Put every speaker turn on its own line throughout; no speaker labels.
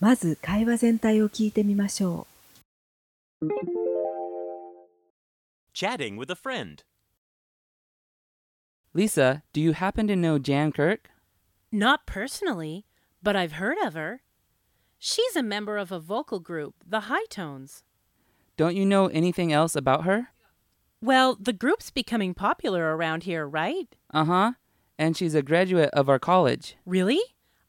まず会話全体を聞いてみましょ
Chatting with a friend.
Lisa, do you happen to know Jan Kirk?
Not personally, but I've heard of her. She's a member of a vocal group, the High Tones.
Don't you know anything else about her?
Well, the group's becoming popular around here, right?
Uh huh. And she's a graduate of our college.
Really?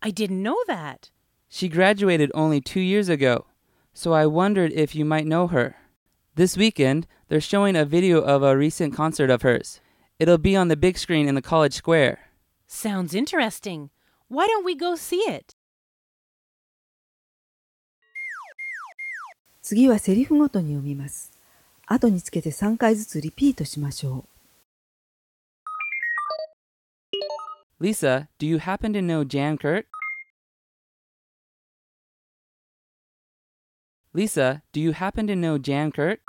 I didn't know that.
She graduated only two years ago, so I wondered if you might know her. This weekend, they're showing a video of a recent concert of hers. It'll be on the big screen in the college square.
Sounds interesting. Why don't we go see it?
う。次はセリフごとに読みます。後につけて3回ずつリピートしましょう。
Lisa, do you happen to know Jan Kirk? Lisa, do you happen to know Jan Kirk?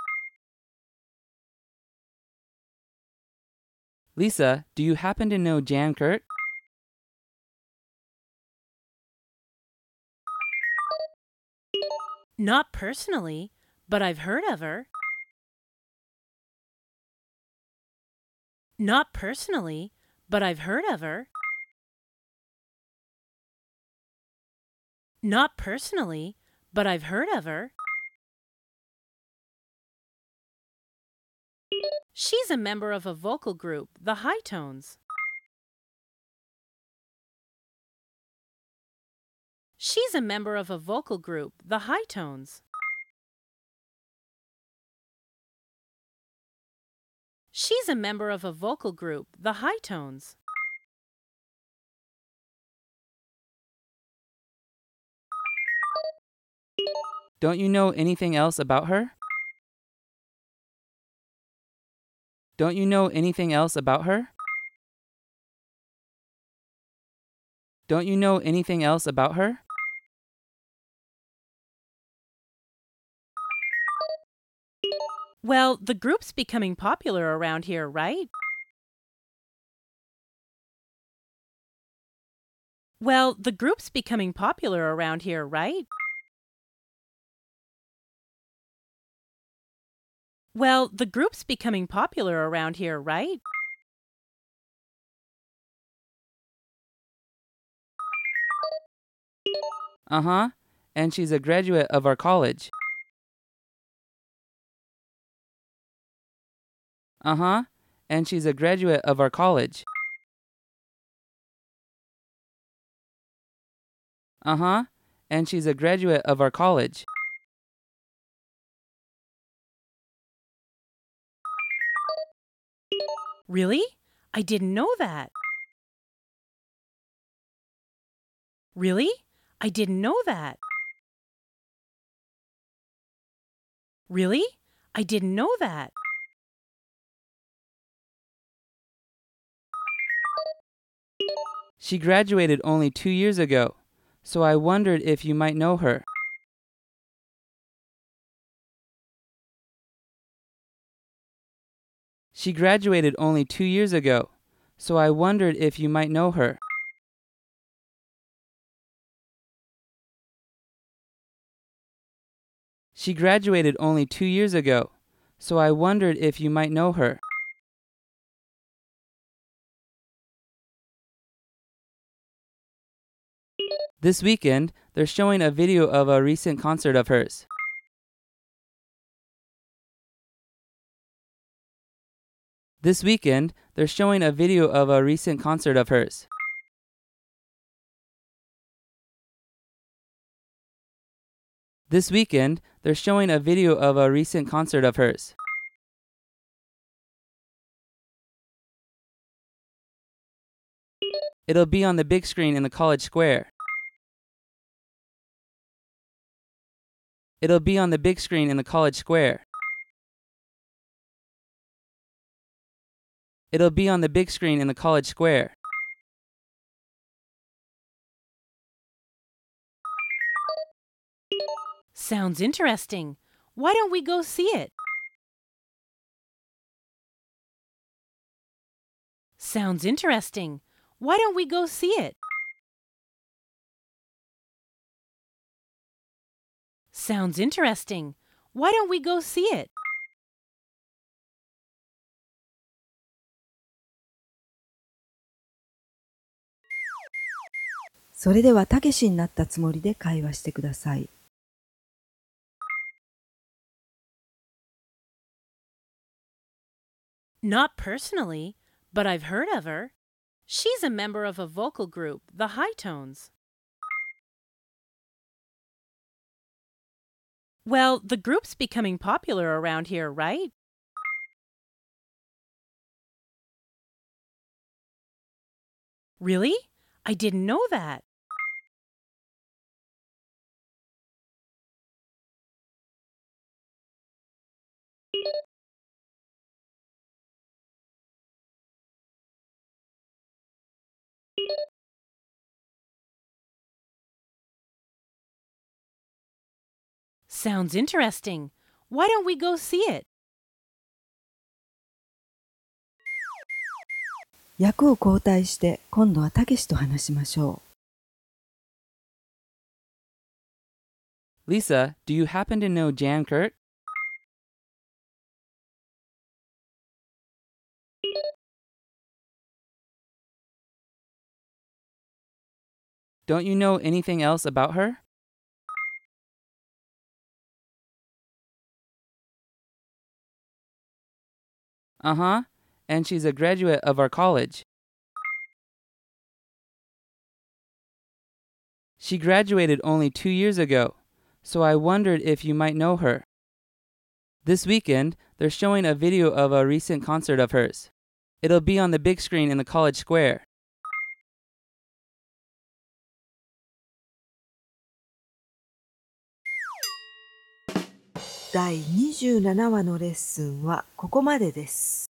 Lisa, do you happen to know Jan Kirk?
Not personally, but I've heard of her. Not personally, but I've heard of her. Not personally, but I've heard of her. She's a member of a vocal group, the High Tones. She's a member of a vocal group, the High Tones. She's a member of a vocal group, the High Tones.
Don't you know anything else about her? Don't you know anything else about her? Don't you know anything else about her?
Well, the group's becoming popular around here, right? Well, the group's becoming popular around here, right? Well, the group's becoming popular around here, right?
Uh huh. And she's a graduate of our college. Uh huh. And she's a graduate of our college. Uh huh. And she's a graduate of our college.
Really? I didn't know that. Really? I didn't know that. Really? I didn't know that.
She graduated only two years ago, so I wondered if you might know her. She graduated only two years ago, so I wondered if you might know her. She graduated only two years ago, so I wondered if you might know her. This weekend, they're showing a video of a recent concert of hers. This weekend, they're showing a video of a recent concert of hers. This weekend, they're showing a video of a recent concert of hers. It'll be on the big screen in the college square. It'll be on the big screen in the college square. It'll be on the big screen in the college square.
Sounds interesting. Why don't we go see it? Sounds interesting. Why don't we go see it? Sounds interesting. Why don't we go see it?
それではたけしになったつもりで会話してください。
Not personally, but I've heard of her. She's a member of a vocal group, the High Tones. Well, the group's becoming popular around here, right? Really? I didn't know that. Sounds interesting. Why don't we go see it?
役を交代して今度はたけしと話しましょう。
Lisa, do you happen to know Jan Kirk? Don't you know anything else about her? Uh huh. And she's a graduate of our college. She graduated only two years ago, so I wondered if you might know her. This weekend, they're showing a video of a recent concert of hers. It'll be on the big screen in the college square.
第27話のレッスンはここまでです。